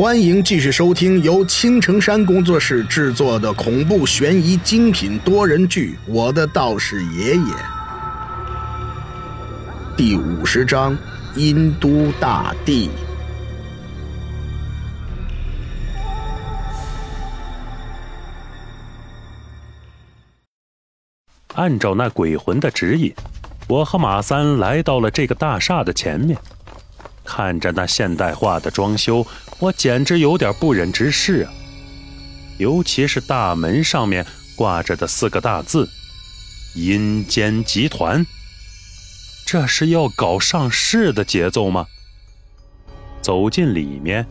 欢迎继续收听由青城山工作室制作的恐怖悬疑精品多人剧《我的道士爷爷》第五十章：阴都大帝。按照那鬼魂的指引，我和马三来到了这个大厦的前面。看着那现代化的装修，我简直有点不忍直视啊！尤其是大门上面挂着的四个大字“阴间集团”，这是要搞上市的节奏吗？走进里面，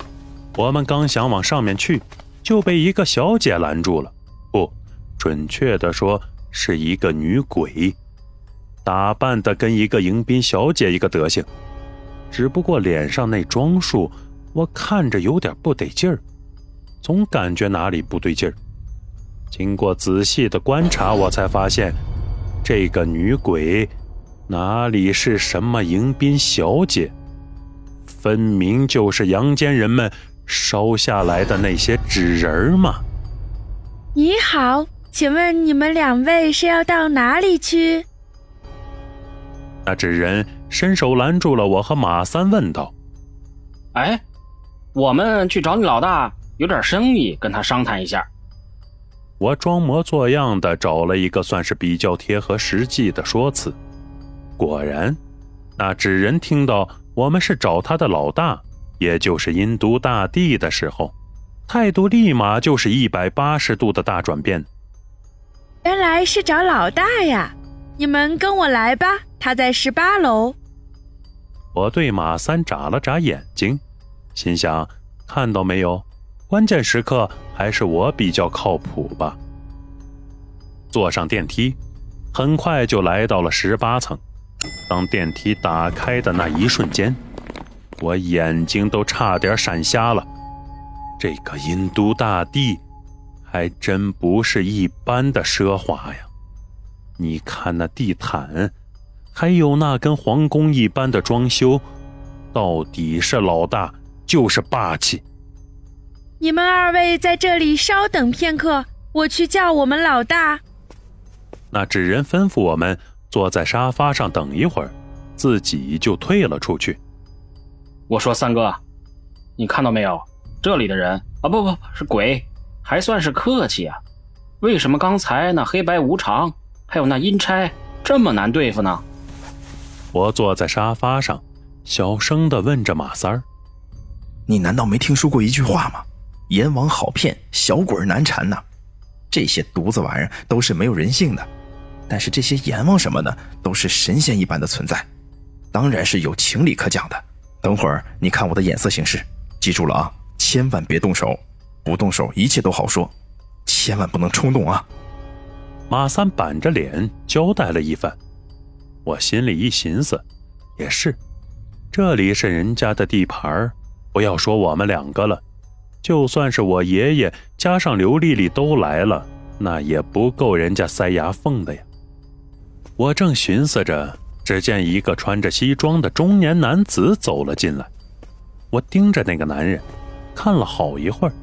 我们刚想往上面去，就被一个小姐拦住了。不，准确的说。是一个女鬼，打扮的跟一个迎宾小姐一个德行，只不过脸上那装束，我看着有点不得劲儿，总感觉哪里不对劲儿。经过仔细的观察，我才发现，这个女鬼哪里是什么迎宾小姐，分明就是阳间人们烧下来的那些纸人嘛！你好。请问你们两位是要到哪里去？那纸人伸手拦住了我和马三，问道：“哎，我们去找你老大，有点生意跟他商谈一下。”我装模作样的找了一个算是比较贴合实际的说辞。果然，那纸人听到我们是找他的老大，也就是阴都大帝的时候，态度立马就是一百八十度的大转变。原来是找老大呀！你们跟我来吧，他在十八楼。我对马三眨了眨眼睛，心想：看到没有，关键时刻还是我比较靠谱吧。坐上电梯，很快就来到了十八层。当电梯打开的那一瞬间，我眼睛都差点闪瞎了。这个阴都大帝！还真不是一般的奢华呀！你看那地毯，还有那跟皇宫一般的装修，到底是老大就是霸气。你们二位在这里稍等片刻，我去叫我们老大。那纸人吩咐我们坐在沙发上等一会儿，自己就退了出去。我说三哥，你看到没有？这里的人啊，不不是鬼。还算是客气啊，为什么刚才那黑白无常还有那阴差这么难对付呢？我坐在沙发上，小声的问着马三儿：“你难道没听说过一句话吗？阎王好骗，小鬼难缠呐！这些犊子玩意儿都是没有人性的，但是这些阎王什么的都是神仙一般的存在，当然是有情理可讲的。等会儿你看我的眼色行事，记住了啊，千万别动手。”不动手，一切都好说，千万不能冲动啊！马三板着脸交代了一番，我心里一寻思，也是，这里是人家的地盘不要说我们两个了，就算是我爷爷加上刘丽丽都来了，那也不够人家塞牙缝的呀。我正寻思着，只见一个穿着西装的中年男子走了进来，我盯着那个男人，看了好一会儿。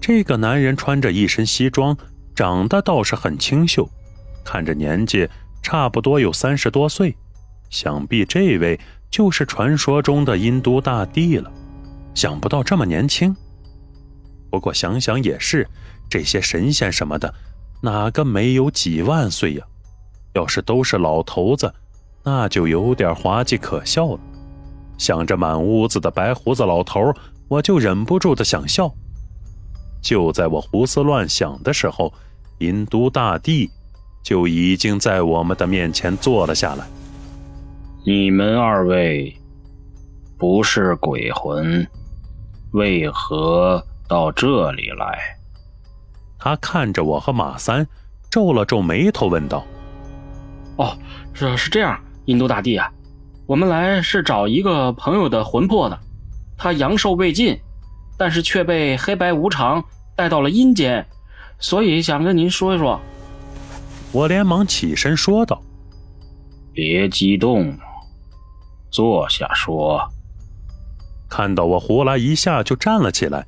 这个男人穿着一身西装，长得倒是很清秀，看着年纪差不多有三十多岁，想必这位就是传说中的阴都大帝了。想不到这么年轻，不过想想也是，这些神仙什么的，哪个没有几万岁呀？要是都是老头子，那就有点滑稽可笑了。想着满屋子的白胡子老头，我就忍不住的想笑。就在我胡思乱想的时候，银都大帝就已经在我们的面前坐了下来。你们二位不是鬼魂，为何到这里来？他看着我和马三，皱了皱眉头，问道：“哦，是是这样，阴都大帝啊，我们来是找一个朋友的魂魄的，他阳寿未尽，但是却被黑白无常。”带到了阴间，所以想跟您说一说。我连忙起身说道：“别激动，坐下说。”看到我胡来一下就站了起来，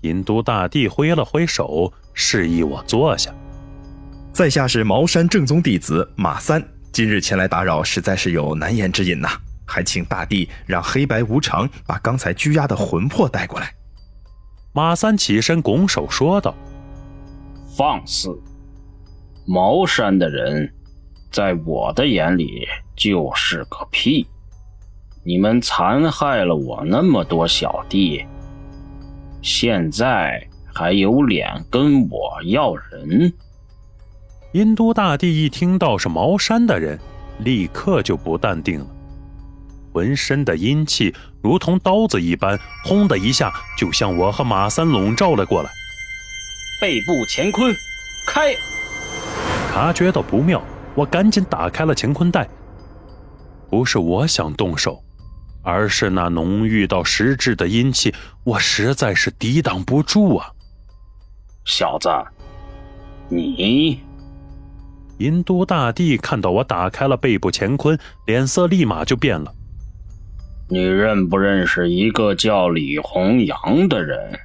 银都大帝挥了挥手，示意我坐下。在下是茅山正宗弟子马三，今日前来打扰，实在是有难言之隐呐，还请大帝让黑白无常把刚才拘押的魂魄带过来。马三起身拱手说道：“放肆！茅山的人，在我的眼里就是个屁。你们残害了我那么多小弟，现在还有脸跟我要人？”殷都大帝一听到是茅山的人，立刻就不淡定了，浑身的阴气如同刀子一般，轰的一下就向我和马三笼罩了过来。背部乾坤，开！察觉到不妙，我赶紧打开了乾坤袋。不是我想动手，而是那浓郁到实质的阴气，我实在是抵挡不住啊！小子，你……银都大帝看到我打开了背部乾坤，脸色立马就变了。你认不认识一个叫李弘阳的人？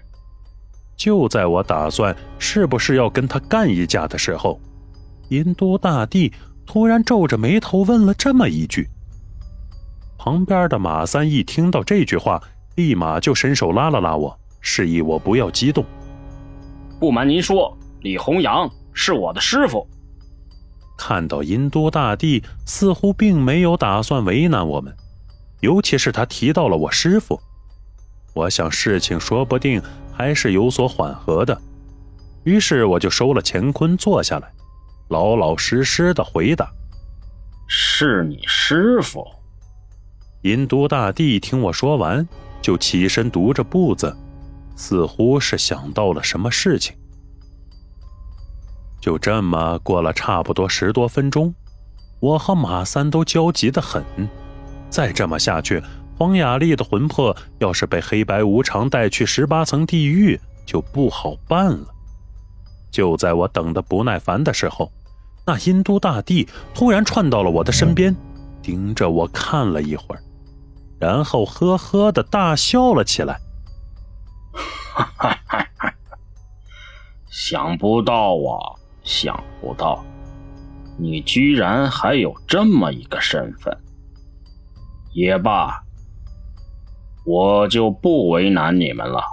就在我打算是不是要跟他干一架的时候，殷都大帝突然皱着眉头问了这么一句。旁边的马三一听到这句话，立马就伸手拉了拉我，示意我不要激动。不瞒您说，李弘阳是我的师傅。看到殷都大帝似乎并没有打算为难我们，尤其是他提到了我师傅，我想事情说不定还是有所缓和的。于是我就收了乾坤，坐下来，老老实实的回答：“是你师傅。”殷都大帝听我说完，就起身踱着步子，似乎是想到了什么事情。就这么过了差不多十多分钟，我和马三都焦急的很。再这么下去，黄雅丽的魂魄要是被黑白无常带去十八层地狱，就不好办了。就在我等得不耐烦的时候，那殷都大帝突然窜到了我的身边，盯着我看了一会儿，然后呵呵的大笑了起来。哈哈哈哈！想不到啊！想不到，你居然还有这么一个身份。也罢，我就不为难你们了。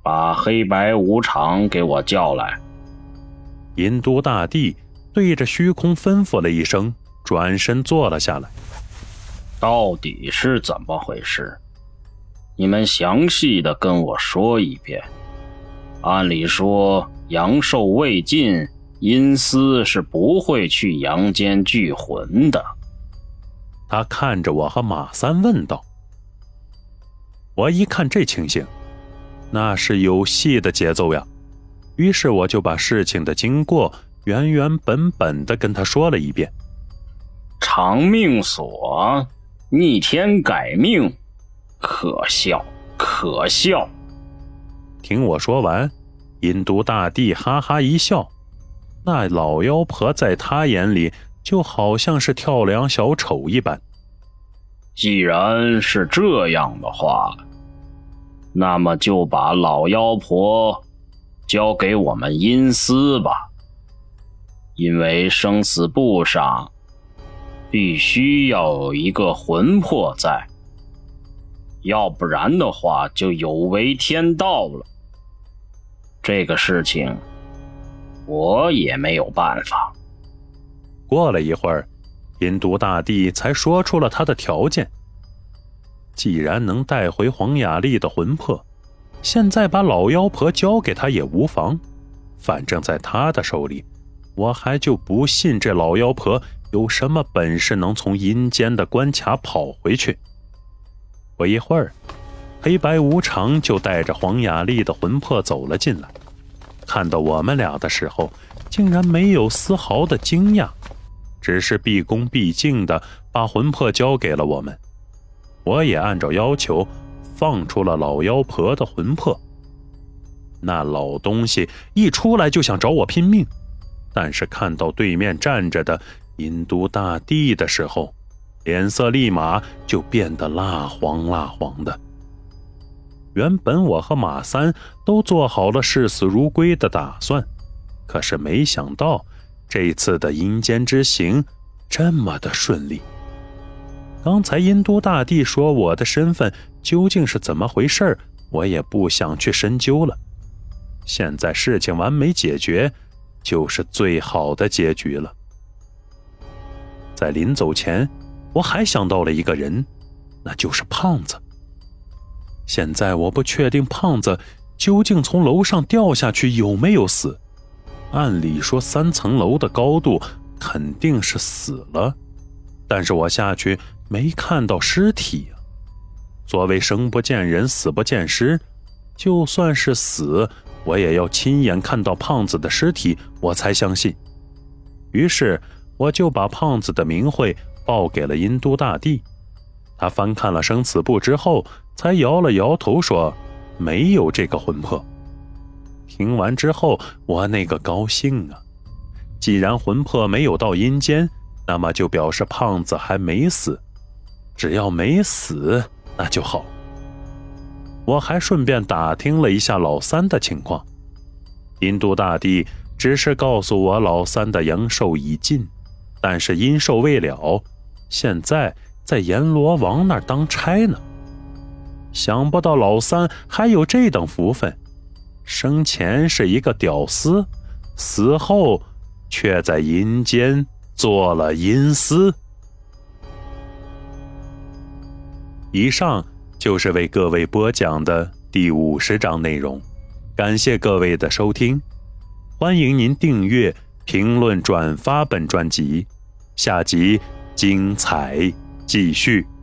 把黑白无常给我叫来。银都大帝对着虚空吩咐了一声，转身坐了下来。到底是怎么回事？你们详细的跟我说一遍。按理说。阳寿未尽，阴司是不会去阳间聚魂的。他看着我和马三问道：“我一看这情形，那是有戏的节奏呀。”于是我就把事情的经过原原本本的跟他说了一遍。长命锁，逆天改命，可笑，可笑。听我说完。殷都大帝哈哈一笑，那老妖婆在他眼里就好像是跳梁小丑一般。既然是这样的话，那么就把老妖婆交给我们阴司吧。因为生死簿上必须要有一个魂魄在，要不然的话就有违天道了。这个事情，我也没有办法。过了一会儿，殷都大帝才说出了他的条件：既然能带回黄雅丽的魂魄，现在把老妖婆交给他也无妨。反正在他的手里，我还就不信这老妖婆有什么本事能从阴间的关卡跑回去。不一会儿。黑白无常就带着黄雅丽的魂魄走了进来，看到我们俩的时候，竟然没有丝毫的惊讶，只是毕恭毕敬的把魂魄交给了我们。我也按照要求放出了老妖婆的魂魄。那老东西一出来就想找我拼命，但是看到对面站着的殷都大帝的时候，脸色立马就变得蜡黄蜡黄的。原本我和马三都做好了视死如归的打算，可是没想到这一次的阴间之行这么的顺利。刚才殷都大帝说我的身份究竟是怎么回事我也不想去深究了。现在事情完美解决，就是最好的结局了。在临走前，我还想到了一个人，那就是胖子。现在我不确定胖子究竟从楼上掉下去有没有死。按理说三层楼的高度肯定是死了，但是我下去没看到尸体啊。所谓生不见人，死不见尸，就算是死，我也要亲眼看到胖子的尸体，我才相信。于是我就把胖子的名讳报给了殷都大帝。他翻看了生死簿之后，才摇了摇头说：“没有这个魂魄。”听完之后，我那个高兴啊！既然魂魄没有到阴间，那么就表示胖子还没死。只要没死，那就好。我还顺便打听了一下老三的情况。印度大帝只是告诉我，老三的阳寿已尽，但是阴寿未了，现在。在阎罗王那儿当差呢，想不到老三还有这等福分，生前是一个屌丝，死后却在阴间做了阴司。以上就是为各位播讲的第五十章内容，感谢各位的收听，欢迎您订阅、评论、转发本专辑，下集精彩。继续。